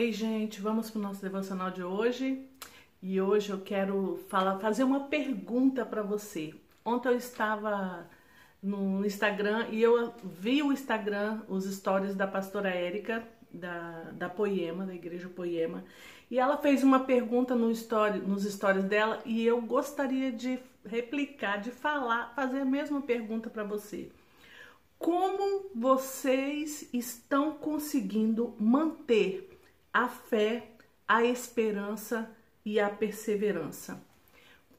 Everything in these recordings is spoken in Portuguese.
Ei, gente, vamos para o nosso devocional de hoje. E hoje eu quero falar, fazer uma pergunta para você. Ontem eu estava no Instagram e eu vi o Instagram, os stories da pastora Érica, da, da Poema, da Igreja Poema, e ela fez uma pergunta no story, nos stories dela e eu gostaria de replicar, de falar, fazer a mesma pergunta para você. Como vocês estão conseguindo manter a fé, a esperança e a perseverança.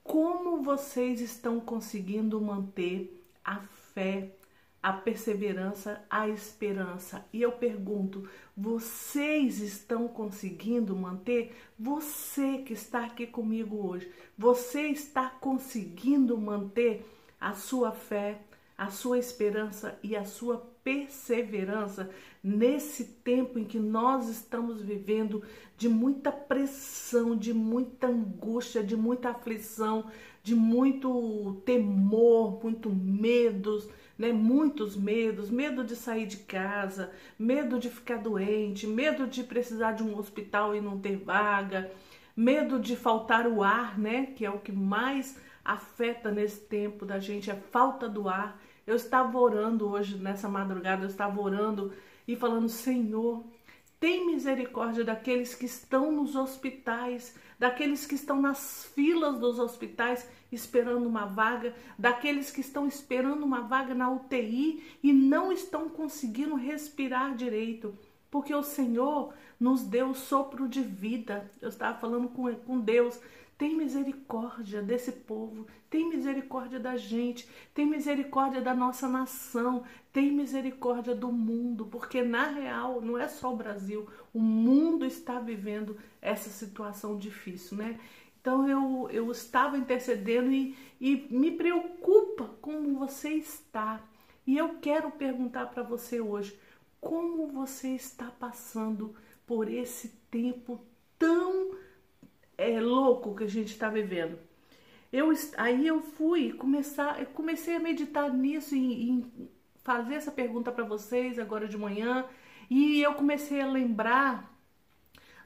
Como vocês estão conseguindo manter a fé, a perseverança, a esperança? E eu pergunto, vocês estão conseguindo manter? Você que está aqui comigo hoje, você está conseguindo manter a sua fé, a sua esperança e a sua perseverança nesse tempo em que nós estamos vivendo de muita pressão, de muita angústia, de muita aflição, de muito temor, muito medos, né? Muitos medos, medo de sair de casa, medo de ficar doente, medo de precisar de um hospital e não ter vaga, medo de faltar o ar, né? Que é o que mais afeta nesse tempo da gente, a falta do ar. Eu estava orando hoje, nessa madrugada, eu estava orando e falando: Senhor, tem misericórdia daqueles que estão nos hospitais, daqueles que estão nas filas dos hospitais esperando uma vaga, daqueles que estão esperando uma vaga na UTI e não estão conseguindo respirar direito, porque o Senhor nos deu sopro de vida. Eu estava falando com, com Deus. Tem misericórdia desse povo, tem misericórdia da gente, tem misericórdia da nossa nação, tem misericórdia do mundo, porque na real não é só o Brasil, o mundo está vivendo essa situação difícil, né? Então eu, eu estava intercedendo e, e me preocupa como você está. E eu quero perguntar para você hoje, como você está passando por esse tempo tão é, louco que a gente está vivendo. Eu, aí eu fui começar, comecei a meditar nisso e, fazer essa pergunta para vocês agora de manhã e eu comecei a lembrar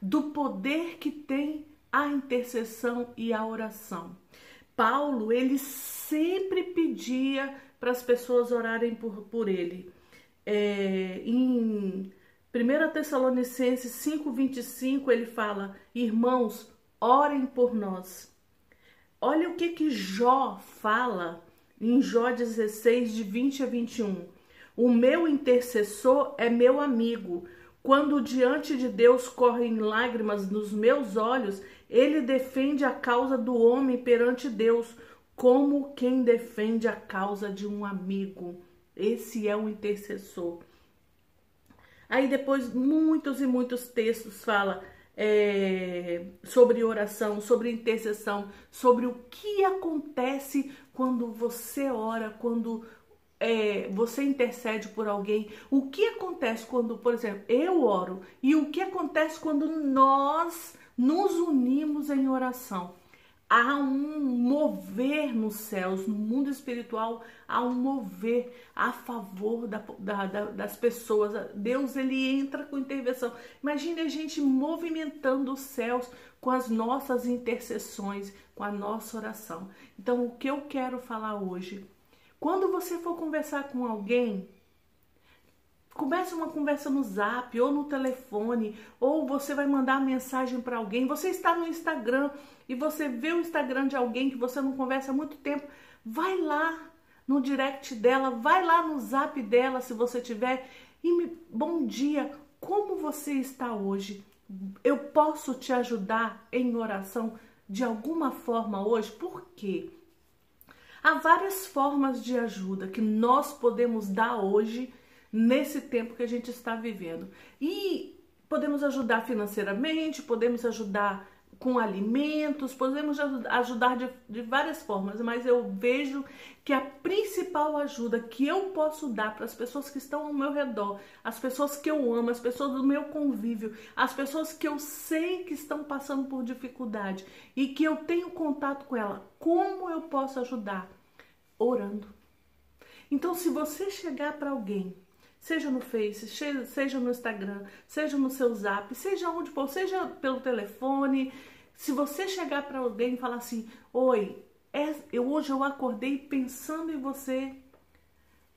do poder que tem a intercessão e a oração. Paulo, ele sempre pedia para as pessoas orarem por, por ele. É, em 1 Tessalonicenses 5,25 ele fala: Irmãos, orem por nós. Olha o que que Jó fala em Jó 16, de 20 a 21. O meu intercessor é meu amigo. Quando diante de Deus correm lágrimas nos meus olhos, ele defende a causa do homem perante Deus, como quem defende a causa de um amigo. Esse é o intercessor. Aí depois muitos e muitos textos fala é, sobre oração, sobre intercessão, sobre o que acontece quando você ora, quando é, você intercede por alguém. O que acontece quando, por exemplo, eu oro e o que acontece quando nós nos unimos em oração? Há um mover nos céus, no mundo espiritual, há um mover a favor da, da, da, das pessoas. Deus ele entra com intervenção. Imagine a gente movimentando os céus com as nossas intercessões, com a nossa oração. Então, o que eu quero falar hoje? Quando você for conversar com alguém, Comece uma conversa no zap ou no telefone, ou você vai mandar mensagem para alguém. Você está no Instagram e você vê o Instagram de alguém que você não conversa há muito tempo. Vai lá no direct dela, vai lá no zap dela se você tiver. E me, bom dia, como você está hoje? Eu posso te ajudar em oração de alguma forma hoje? Por quê? Há várias formas de ajuda que nós podemos dar hoje nesse tempo que a gente está vivendo. E podemos ajudar financeiramente, podemos ajudar com alimentos, podemos ajudar de, de, várias formas, mas eu vejo que a principal ajuda que eu posso dar para as pessoas que estão ao meu redor, as pessoas que eu amo, as pessoas do meu convívio, as pessoas que eu sei que estão passando por dificuldade e que eu tenho contato com ela, como eu posso ajudar? Orando. Então, se você chegar para alguém seja no Face, seja no Instagram, seja no seu Zap, seja onde for, seja pelo telefone. Se você chegar para alguém e falar assim: Oi, é, eu, hoje eu acordei pensando em você.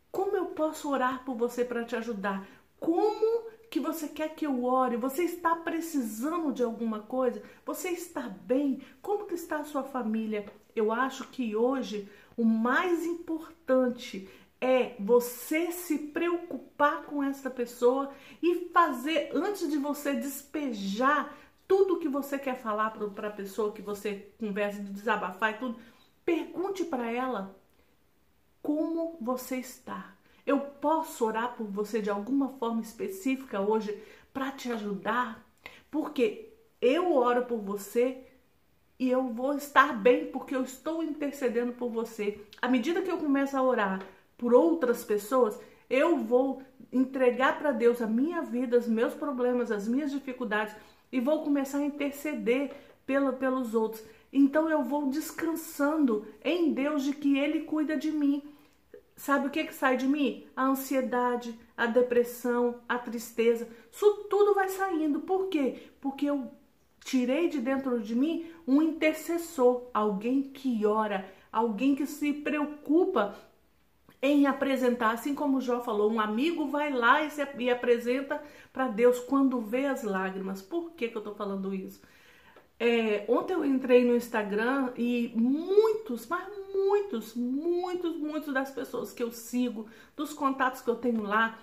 Como eu posso orar por você para te ajudar? Como que você quer que eu ore? Você está precisando de alguma coisa? Você está bem? Como que está a sua família? Eu acho que hoje o mais importante é você se preocupar com essa pessoa e fazer antes de você despejar tudo que você quer falar para a pessoa que você conversa de desabafar e tudo, pergunte para ela como você está. Eu posso orar por você de alguma forma específica hoje para te ajudar, porque eu oro por você e eu vou estar bem porque eu estou intercedendo por você. À medida que eu começo a orar por outras pessoas, eu vou entregar para Deus a minha vida, os meus problemas, as minhas dificuldades e vou começar a interceder pela, pelos outros. Então eu vou descansando em Deus de que Ele cuida de mim. Sabe o que, que sai de mim? A ansiedade, a depressão, a tristeza. Isso tudo vai saindo. Por quê? Porque eu tirei de dentro de mim um intercessor, alguém que ora, alguém que se preocupa em apresentar, assim como Jó falou, um amigo vai lá e, se, e apresenta para Deus quando vê as lágrimas. Por que, que eu estou falando isso? É, ontem eu entrei no Instagram e muitos, mas muitos, muitos, muitos das pessoas que eu sigo, dos contatos que eu tenho lá,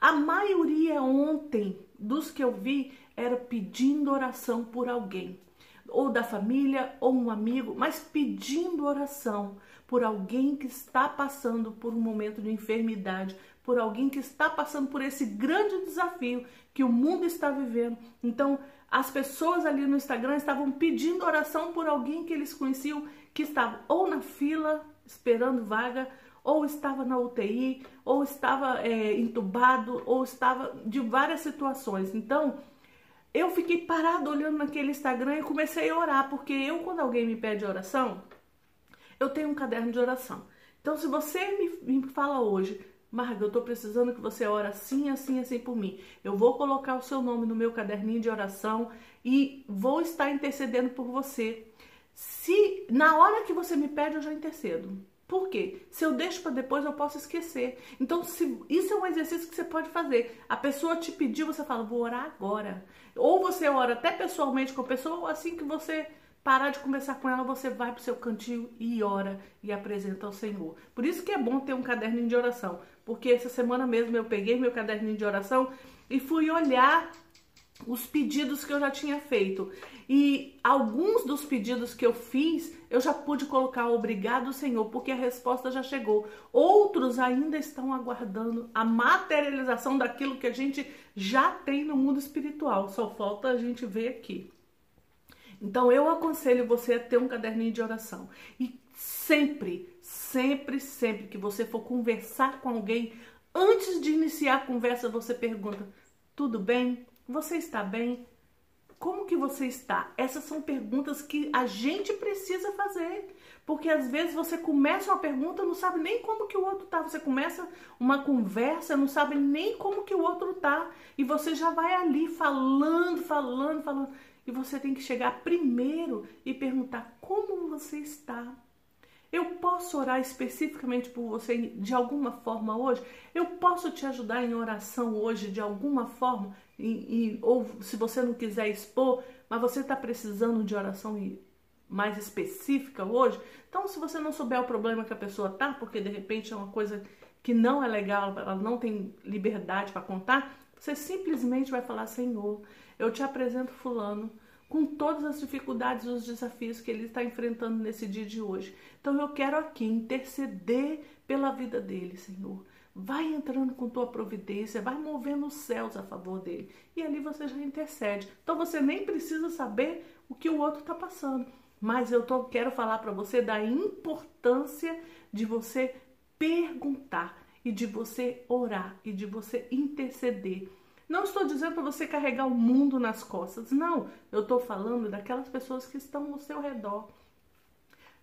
a maioria ontem dos que eu vi era pedindo oração por alguém, ou da família, ou um amigo, mas pedindo oração por alguém que está passando por um momento de enfermidade, por alguém que está passando por esse grande desafio que o mundo está vivendo. Então, as pessoas ali no Instagram estavam pedindo oração por alguém que eles conheciam que estava ou na fila esperando vaga, ou estava na UTI, ou estava é, entubado, ou estava de várias situações. Então, eu fiquei parado olhando naquele Instagram e comecei a orar, porque eu, quando alguém me pede oração, eu tenho um caderno de oração. Então, se você me, me fala hoje, Marga, eu tô precisando que você ore assim, assim, assim por mim. Eu vou colocar o seu nome no meu caderninho de oração e vou estar intercedendo por você. Se na hora que você me pede, eu já intercedo. Por quê? Se eu deixo para depois, eu posso esquecer. Então, se, isso é um exercício que você pode fazer. A pessoa te pediu, você fala, vou orar agora. Ou você ora até pessoalmente com a pessoa, ou assim que você parar de conversar com ela, você vai para o seu cantinho e ora e apresenta ao Senhor. Por isso que é bom ter um caderninho de oração, porque essa semana mesmo eu peguei meu caderninho de oração e fui olhar os pedidos que eu já tinha feito. E alguns dos pedidos que eu fiz, eu já pude colocar obrigado, Senhor, porque a resposta já chegou. Outros ainda estão aguardando a materialização daquilo que a gente já tem no mundo espiritual. Só falta a gente ver aqui. Então eu aconselho você a ter um caderninho de oração e sempre, sempre, sempre que você for conversar com alguém, antes de iniciar a conversa, você pergunta: tudo bem? Você está bem? Como que você está? Essas são perguntas que a gente precisa fazer. Porque às vezes você começa uma pergunta, não sabe nem como que o outro tá. Você começa uma conversa, não sabe nem como que o outro tá. E você já vai ali falando, falando, falando. E você tem que chegar primeiro e perguntar como você está. Eu posso orar especificamente por você de alguma forma hoje? Eu posso te ajudar em oração hoje de alguma forma? E, e ou se você não quiser expor, mas você está precisando de oração mais específica hoje? Então, se você não souber o problema que a pessoa tá, porque de repente é uma coisa que não é legal, ela não tem liberdade para contar, você simplesmente vai falar: Senhor, eu te apresento Fulano com todas as dificuldades e os desafios que ele está enfrentando nesse dia de hoje. Então eu quero aqui interceder pela vida dele, Senhor. Vai entrando com tua providência, vai movendo os céus a favor dele. E ali você já intercede. Então você nem precisa saber o que o outro está passando. Mas eu tô, quero falar para você da importância de você perguntar e de você orar e de você interceder não estou dizendo para você carregar o mundo nas costas. Não, eu estou falando daquelas pessoas que estão no seu redor.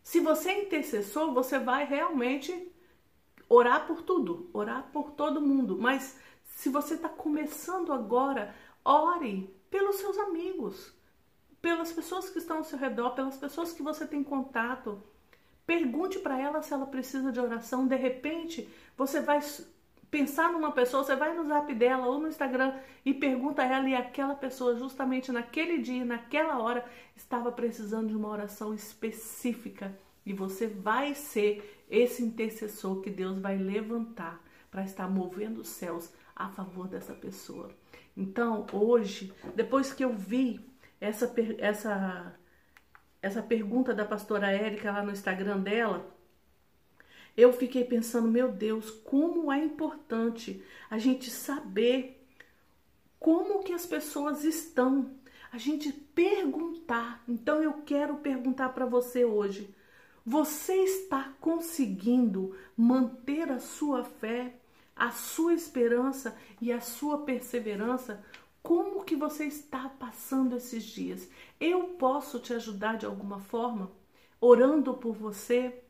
Se você é intercessor, você vai realmente orar por tudo, orar por todo mundo. Mas se você está começando agora, ore pelos seus amigos, pelas pessoas que estão ao seu redor, pelas pessoas que você tem contato. Pergunte para ela se ela precisa de oração. De repente, você vai pensar numa pessoa, você vai no zap dela ou no Instagram e pergunta a ela e aquela pessoa, justamente naquele dia, naquela hora, estava precisando de uma oração específica. E você vai ser esse intercessor que Deus vai levantar para estar movendo os céus a favor dessa pessoa. Então, hoje, depois que eu vi essa, essa, essa pergunta da pastora Érica lá no Instagram dela, eu fiquei pensando, meu Deus, como é importante a gente saber como que as pessoas estão, a gente perguntar. Então eu quero perguntar para você hoje, você está conseguindo manter a sua fé, a sua esperança e a sua perseverança? Como que você está passando esses dias? Eu posso te ajudar de alguma forma? Orando por você?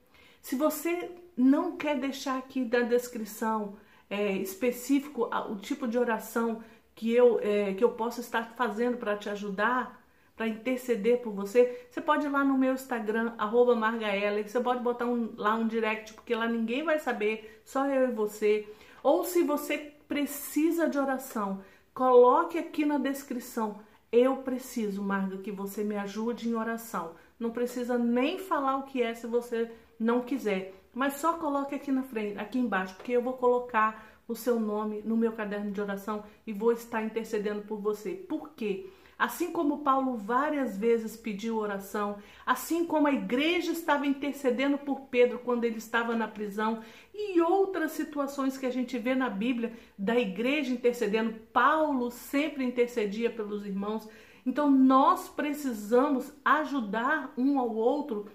Se você não quer deixar aqui da descrição é, específico o tipo de oração que eu, é, que eu posso estar fazendo para te ajudar, para interceder por você, você pode ir lá no meu Instagram, arroba Margaela, você pode botar um, lá um direct, porque lá ninguém vai saber, só eu e você. Ou se você precisa de oração, coloque aqui na descrição. Eu preciso, Marga, que você me ajude em oração. Não precisa nem falar o que é se você não quiser. Mas só coloque aqui na frente, aqui embaixo, porque eu vou colocar o seu nome no meu caderno de oração e vou estar intercedendo por você. Por quê? Assim como Paulo várias vezes pediu oração, assim como a igreja estava intercedendo por Pedro quando ele estava na prisão, e outras situações que a gente vê na Bíblia da igreja intercedendo, Paulo sempre intercedia pelos irmãos. Então nós precisamos ajudar um ao outro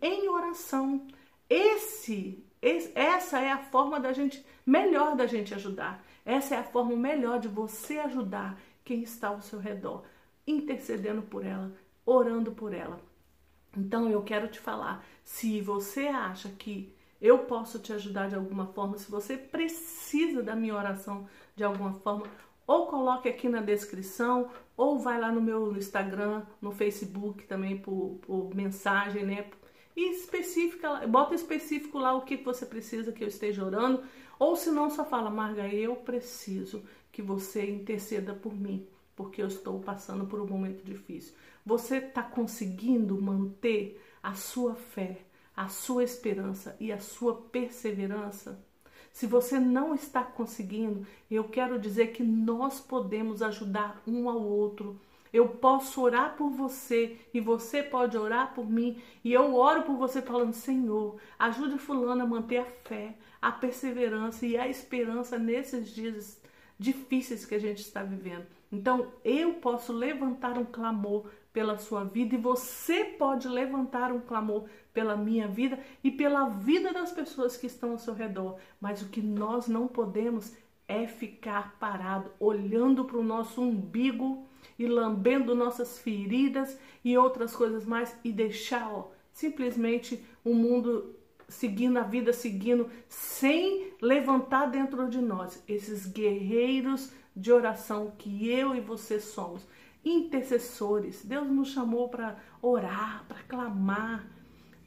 em oração. Esse, esse, essa é a forma da gente melhor da gente ajudar. Essa é a forma melhor de você ajudar quem está ao seu redor, intercedendo por ela, orando por ela. Então eu quero te falar, se você acha que eu posso te ajudar de alguma forma, se você precisa da minha oração de alguma forma, ou coloque aqui na descrição, ou vai lá no meu Instagram, no Facebook também por, por mensagem, né? E especifica, bota específico lá o que você precisa que eu esteja orando, ou se não, só fala, Marga, eu preciso que você interceda por mim, porque eu estou passando por um momento difícil. Você está conseguindo manter a sua fé, a sua esperança e a sua perseverança? Se você não está conseguindo, eu quero dizer que nós podemos ajudar um ao outro eu posso orar por você e você pode orar por mim. E eu oro por você falando: Senhor, ajude Fulano a manter a fé, a perseverança e a esperança nesses dias difíceis que a gente está vivendo. Então, eu posso levantar um clamor pela sua vida e você pode levantar um clamor pela minha vida e pela vida das pessoas que estão ao seu redor. Mas o que nós não podemos é ficar parado olhando para o nosso umbigo e lambendo nossas feridas e outras coisas mais e deixar ó, simplesmente o mundo seguindo a vida, seguindo, sem levantar dentro de nós esses guerreiros de oração que eu e você somos, intercessores. Deus nos chamou para orar, para clamar.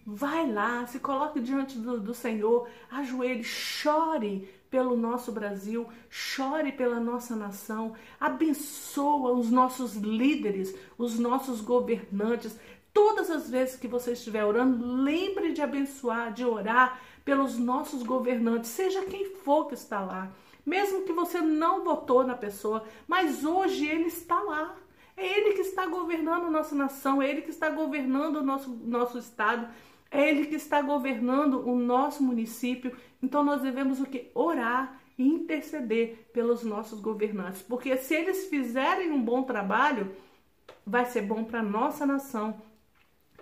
Vai lá, se coloque diante do, do Senhor, ajoelhe, chore pelo nosso Brasil, chore pela nossa nação, abençoa os nossos líderes, os nossos governantes. Todas as vezes que você estiver orando, lembre de abençoar, de orar pelos nossos governantes, seja quem for que está lá. Mesmo que você não votou na pessoa, mas hoje ele está lá. É ele que está governando nossa nação, é ele que está governando o nosso, nosso estado. É Ele que está governando o nosso município. Então nós devemos o que? Orar e interceder pelos nossos governantes. Porque se eles fizerem um bom trabalho, vai ser bom para a nossa nação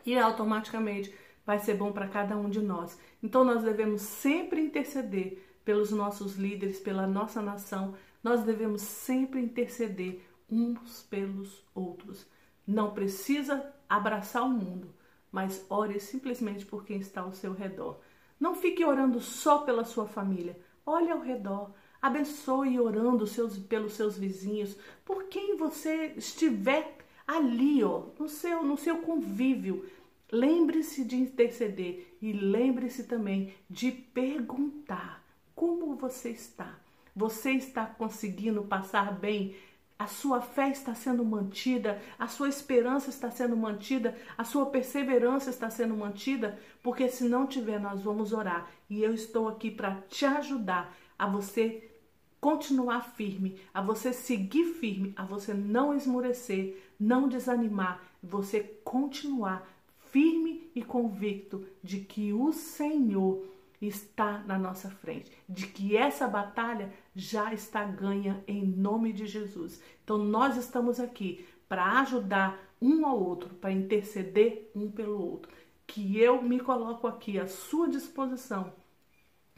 e automaticamente vai ser bom para cada um de nós. Então nós devemos sempre interceder pelos nossos líderes, pela nossa nação. Nós devemos sempre interceder uns pelos outros. Não precisa abraçar o mundo mas ore simplesmente por quem está ao seu redor. Não fique orando só pela sua família. Olhe ao redor. Abençoe orando seus, pelos seus vizinhos, por quem você estiver ali, ó, no seu, no seu convívio. Lembre-se de interceder e lembre-se também de perguntar como você está. Você está conseguindo passar bem? A sua fé está sendo mantida, a sua esperança está sendo mantida, a sua perseverança está sendo mantida, porque se não tiver, nós vamos orar. E eu estou aqui para te ajudar a você continuar firme, a você seguir firme, a você não esmorecer, não desanimar, você continuar firme e convicto de que o Senhor está na nossa frente, de que essa batalha já está ganha em nome de Jesus. Então nós estamos aqui para ajudar um ao outro, para interceder um pelo outro. Que eu me coloco aqui à sua disposição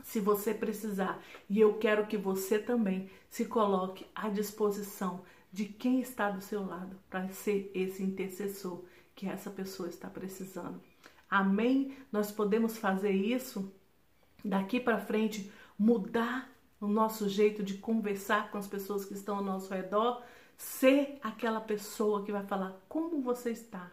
se você precisar. E eu quero que você também se coloque à disposição de quem está do seu lado para ser esse intercessor que essa pessoa está precisando. Amém? Nós podemos fazer isso daqui para frente, mudar o nosso jeito de conversar com as pessoas que estão ao nosso redor, ser aquela pessoa que vai falar como você está.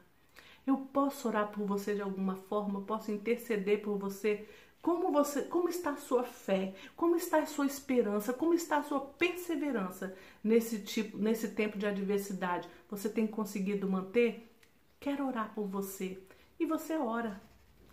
Eu posso orar por você de alguma forma, posso interceder por você como você, como está a sua fé? Como está a sua esperança? Como está a sua perseverança nesse tipo, nesse tempo de adversidade? Você tem conseguido manter? Quero orar por você. E você ora.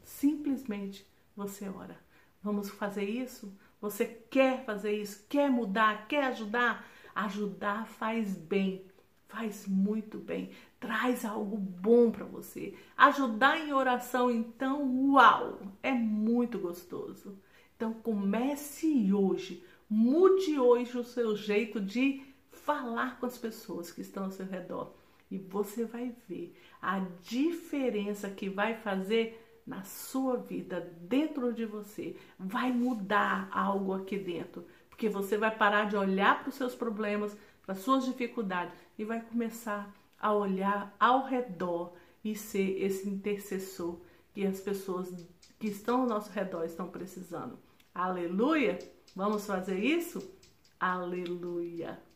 Simplesmente você ora. Vamos fazer isso? Você quer fazer isso? Quer mudar? Quer ajudar? Ajudar faz bem faz muito bem, traz algo bom para você. Ajudar em oração, então, uau, é muito gostoso. Então comece hoje, mude hoje o seu jeito de falar com as pessoas que estão ao seu redor e você vai ver a diferença que vai fazer na sua vida, dentro de você. Vai mudar algo aqui dentro, porque você vai parar de olhar para os seus problemas, para as suas dificuldades e vai começar a olhar ao redor e ser esse intercessor que as pessoas que estão ao nosso redor estão precisando. Aleluia! Vamos fazer isso? Aleluia!